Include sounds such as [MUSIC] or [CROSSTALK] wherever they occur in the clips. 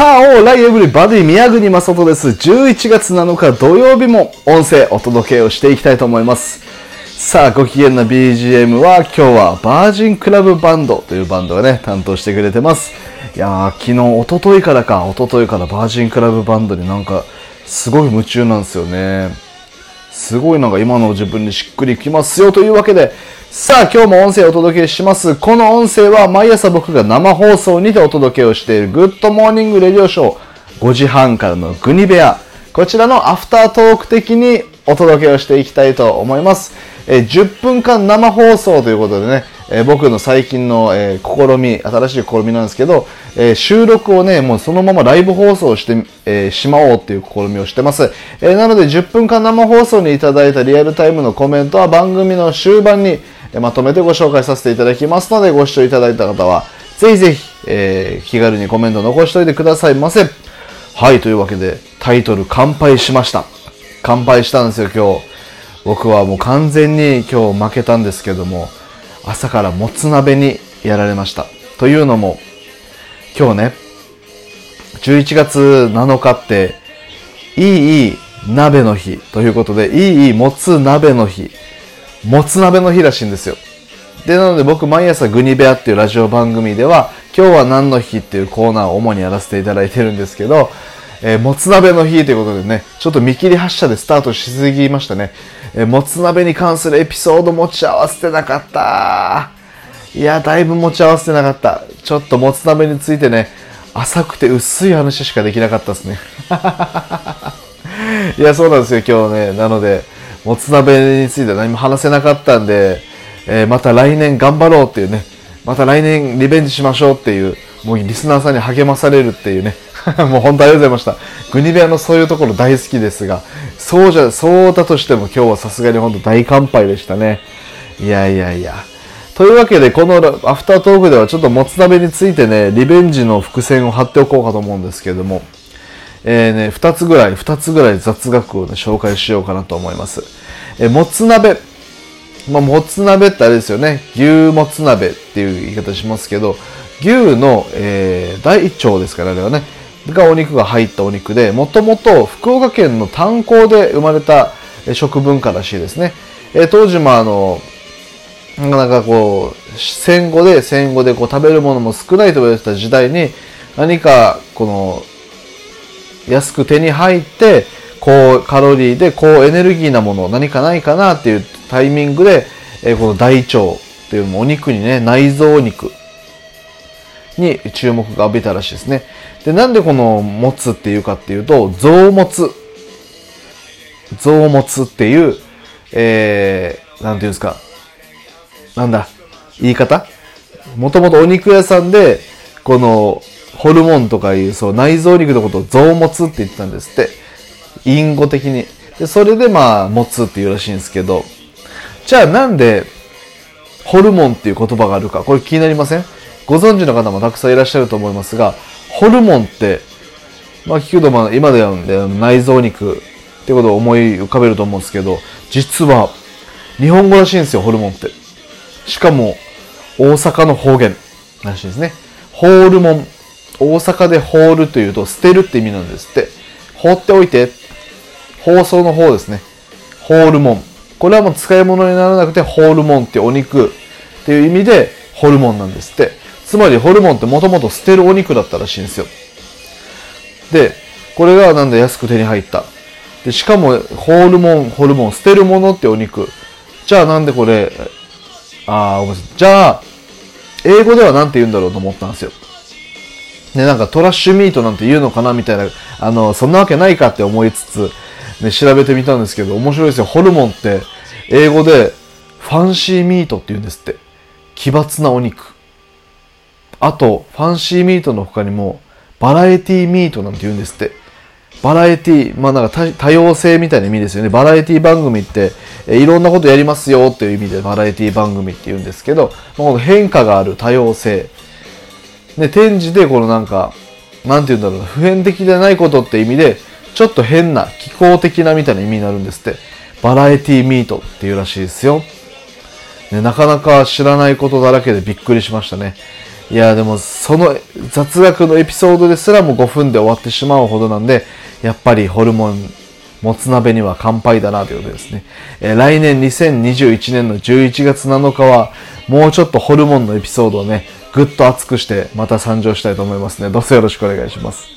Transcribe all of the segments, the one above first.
さあ、 alright everybody 宮国正人です。11月7日土曜日も音声お届けをしていきたいと思います。さあ、ご機嫌な BGM は今日はバージンクラブバンドというバンドがね、担当してくれてます。いやー、昨日、おとといからか、一昨日からバージンクラブバンドになんか、すごい夢中なんですよね。すごいなんか今の自分にしっくりきますよというわけで、さあ今日も音声をお届けします。この音声は毎朝僕が生放送にてお届けをしている Good Morning Radio Show 5時半からのグニ部屋。こちらのアフタートーク的にお届けをしていきたいと思います。え10分間生放送ということでね、え僕の最近の、え試み、新しい試みなんですけど、えー収録をね、もうそのままライブ放送して、えーしまおうっていう試みをしてます。えーなので10分間生放送にいただいたリアルタイムのコメントは番組の終盤にまとめてご紹介させていただきますので、ご視聴いただいた方は、ぜひぜひ、え気軽にコメント残しておいてくださいませ。はい、というわけで、タイトル、乾杯しました。乾杯したんですよ、今日。僕はもう完全に今日負けたんですけども、朝からもつ鍋にやられました。というのも、今日ね、11月7日って、いいいい鍋の日ということで、いいいいもつ鍋の日、もつ鍋の日らしいんですよ。で、なので僕毎朝グニベアっていうラジオ番組では、今日は何の日っていうコーナーを主にやらせていただいてるんですけど、えーもつ鍋の日ということでね、ちょっと見切り発車でスタートしすぎましたね。えーもつ鍋に関するエピソード持ち合わせてなかった。いや、だいぶ持ち合わせてなかった。ちょっともつ鍋についてね、浅くて薄い話しかできなかったですね。[LAUGHS] いや、そうなんですよ、今日ね。なので、もつ鍋について何も話せなかったんで、えーまた来年頑張ろうっていうね、また来年リベンジしましょうっていう、もうリスナーさんに励まされるっていうね、[LAUGHS] もう本当ありがとうございました。グニベアのそういうところ大好きですが、そうじゃ、そうだとしても今日はさすがに本当大乾杯でしたね。いやいやいや。というわけで、このアフタートークではちょっともつ鍋についてね、リベンジの伏線を張っておこうかと思うんですけれども、えーね、二つぐらい、二つぐらい雑学をね、紹介しようかなと思います。えーもつ鍋。まあ、もつ鍋ってあれですよね。牛もつ鍋っていう言い方しますけど、牛の、えー大腸ですから、あれはね。がお肉が入ったお肉で、もともと福岡県の炭鉱で生まれた食文化らしいですね。えー当時もあの、なかなかこう、戦後で、戦後でこう食べるものも少ないと言われてた時代に、何かこの、安く手に入って、高カロリーで高エネルギーなもの何かないかなっていうタイミングで、えーこの大腸っていうお肉にね、内臓肉に注目が浴びたらしいですね。で、なんでこのもつっていうかっていうと、臓物。臓物っていう、えー、なんていうんですか。なんだ、言い方？もともとお肉屋さんで、この、ホルモンとかいう、そう、内臓肉のことを臓物って言ってたんですって。隠語的に。で、それでまあ、持つっていうらしいんですけど、じゃあなんで、ホルモンっていう言葉があるか、これ気になりません？ご存知の方もたくさんいらっしゃると思いますが、ホルモンって、まあ聞くとまあ今では内臓肉ってことを思い浮かべると思うんですけど、実は日本語らしいんですよ、ホルモンって。しかも大阪の方言らしいですね。ホールモン。大阪でホールというと捨てるって意味なんですって。放っておいて。放送の方ですね。ホールモン。これはもう使い物にならなくてホールモンってお肉っていう意味でホルモンなんですって。つまりホルモンってもともと捨てるお肉だったらしいんですよ。で、これがなんで安く手に入った。で、しかもホールモン、ホルモン、捨てるものってお肉。じゃあなんでこれ、あー、ごめんなさい。じゃあ、英語ではなんて言うんだろうと思ったんですよ。ね、なんかトラッシュミートなんて言うのかなみたいな、あの、そんなわけないかって思いつつ、ね、調べてみたんですけど、面白いですよ。ホルモンって、英語で、ファンシーミートって言うんですって。奇抜なお肉。あと、ファンシーミートの他にも、バラエティミートなんて言うんですって。バラエティ、まあなんか多様性みたいな意味ですよね。バラエティ番組って、いろんなことやりますよっていう意味でバラエティ番組って言うんですけど、まあこの変化がある多様性。で、展示でこのなんか、なんて言うんだろうな、普遍的でないことって意味で、ちょっと変な、気候的なみたいな意味になるんですって。バラエティミートっていうらしいですよ。ね、なかなか知らないことだらけでびっくりしましたね。いや、でもその雑学のエピソードですらも5分で終わってしまうほどなんで、やっぱりホルモン、もつ鍋には乾杯だなということですね。えー、来年2021年の11月7日は、もうちょっとホルモンのエピソードをね、ぐっと熱くしてまた参上したいと思いますね。どうぞよろしくお願いします。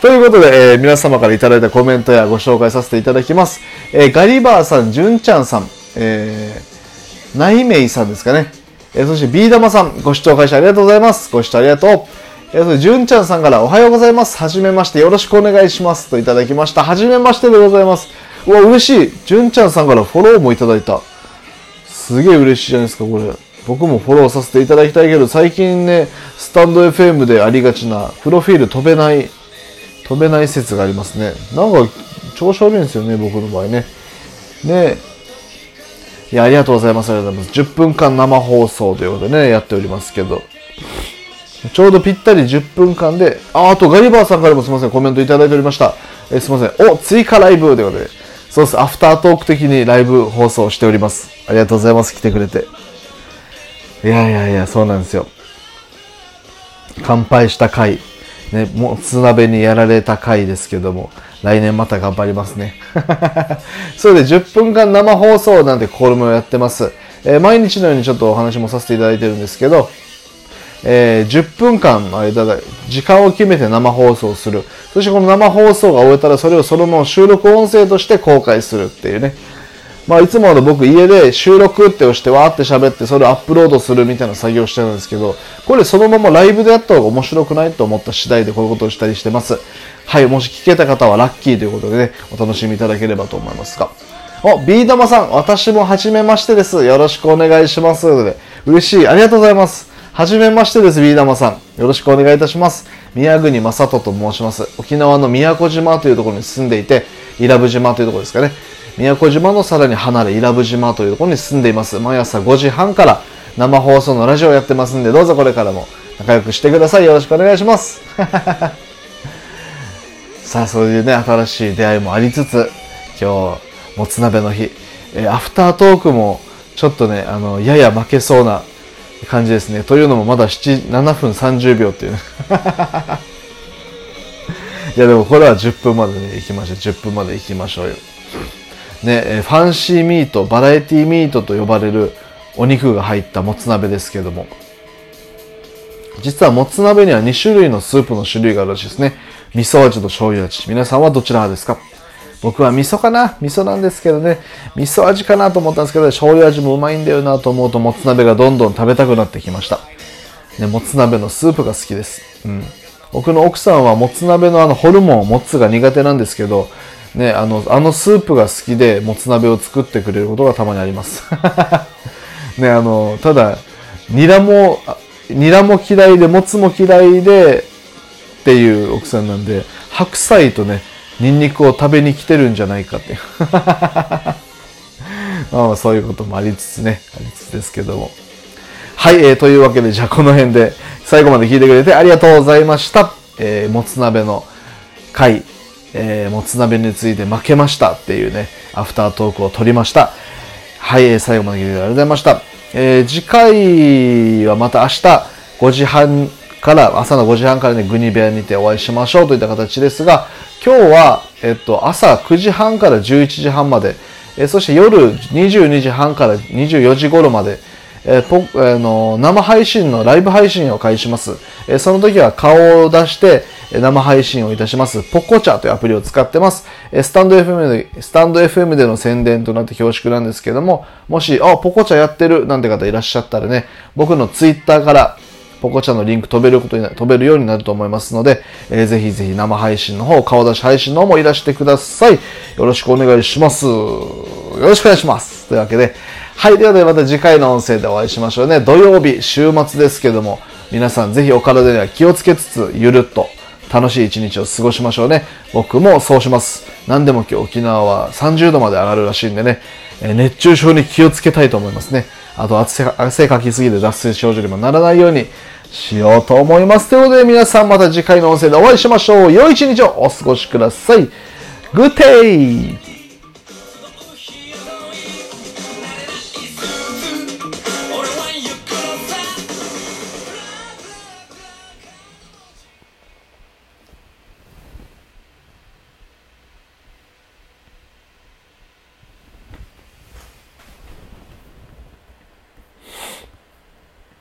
ということで、えー、皆様からいただいたコメントやご紹介させていただきます。えー、ガリバーさん、ジュンちゃんさん、えー、ナイメイさんですかね。えー、そしてビー玉さん、ご視聴開始ありがとうございます。ご視聴ありがとう。えー、そしてジュンちゃんさんからおはようございます。はじめまして、よろしくお願いします。といただきました。はじめましてでございます。うわ、嬉しい。ジュンちゃんさんからフォローもいただいた。すげえ嬉しいじゃないですか、これ。僕もフォローさせていただきたいけど、最近ね、スタンド FM でありがちな、プロフィール飛べない、飛べない説がありますね。なんか、調子悪いんですよね、僕の場合ね。ねいや、ありがとうございます。ありがとうございます。10分間生放送ということでね、やっておりますけど。ちょうどぴったり10分間で、あ、あとガリバーさんからもすみません、コメントいただいておりました。えすみません。お、追加ライブということで。そうです。アフタートーク的にライブ放送しております。ありがとうございます。来てくれて。いやいやいや、そうなんですよ。乾杯した回、ね、もうつ鍋にやられた回ですけども、来年また頑張りますね。[LAUGHS] それで10分間生放送なんて試みをやってます。えー、毎日のようにちょっとお話もさせていただいてるんですけど、えー、10分間の間で時間を決めて生放送する。そしてこの生放送が終えたらそれをそのまま収録音声として公開するっていうね。まあ、いつもの僕家で収録って押してわーって喋ってそれをアップロードするみたいな作業してるんですけど、これそのままライブでやった方が面白くないと思った次第でこういうことをしたりしてます。はい、もし聞けた方はラッキーということでね、お楽しみいただければと思いますが。お、ビー玉さん、私も初めましてです。よろしくお願いします。嬉しい。ありがとうございます。はじめましてです、ビー玉さん。よろしくお願いいたします。宮国正人と申します。沖縄の宮古島というところに住んでいて、伊良部島というところですかね。宮古島のさらに離れ伊良部島というところに住んでいます毎朝5時半から生放送のラジオをやってますんでどうぞこれからも仲良くしてくださいよろしくお願いします [LAUGHS] さあそういうね新しい出会いもありつつ今日もつ鍋の日、えー、アフタートークもちょっとねあのやや負けそうな感じですね。というのもまだ7 7分30秒っていう [LAUGHS] いやでもこれは10分までね行きましょう。10分まで行きましょうよ。ね、ファンシーミート、バラエティミートと呼ばれるお肉が入ったもつ鍋ですけども、実はもつ鍋には2種類のスープの種類があるらしいですね。味噌味と醤油味。皆さんはどちら派ですか？僕は味噌かな？味噌なんですけどね、味噌味かなと思ったんですけど、醤油味もうまいんだよなと思うと、もつ鍋がどんどん食べたくなってきました。ね、もつ鍋のスープが好きです。うん。僕の奥さんはもつ鍋のあのホルモン、もつが苦手なんですけど、ね、あの、あのスープが好きで、もつ鍋を作ってくれることがたまにあります。[LAUGHS] ね、あの、ただ、ニラも、ニラも嫌いで、もつも嫌いで、っていう奥さんなんで、白菜とね、ニンニクを食べに来てるんじゃないかって。[LAUGHS] まあそういうこともありつつね、ありつつですけども。はい、えー、というわけで、じゃあこの辺で最後まで聞いてくれてありがとうございました。えー、もつ鍋の回、えー、もつ鍋について負けましたっていうね、アフタートークを撮りました。はい、最後まで聞いてありがとうございました。えー、次回はまた明日5時半から、朝の5時半からね、グニ部屋にてお会いしましょうといった形ですが、今日は、えっと、朝9時半から11時半まで、え、そして夜22時半から24時頃まで、えー、ポえー、の生配信のライブ配信を開始します。え、その時は顔を出して、生配信をいたします、ポコチャというアプリを使ってます。えスタンド FM で、スタンド FM での宣伝となって恐縮なんですけども、もし、あ、ポコチャやってるなんて方いらっしゃったらね、僕のツイッターからポコチャのリンク飛べることにな飛べるようになると思いますので、えー、ぜひぜひ生配信の方、顔出し配信の方もいらしてください。よろしくお願いします。よろしくお願いします。というわけで、はい。ではではまた次回の音声でお会いしましょうね。土曜日、週末ですけども、皆さんぜひお体には気をつけつつ、ゆるっと楽しい一日を過ごしましょうね。僕もそうします。何でも今日沖縄は30度まで上がるらしいんでね、熱中症に気をつけたいと思いますね。あと汗汗かきすぎて脱水症状にもならないようにしようと思います。ということで皆さんまた次回の音声でお会いしましょう。良い一日をお過ごしください。グッデイ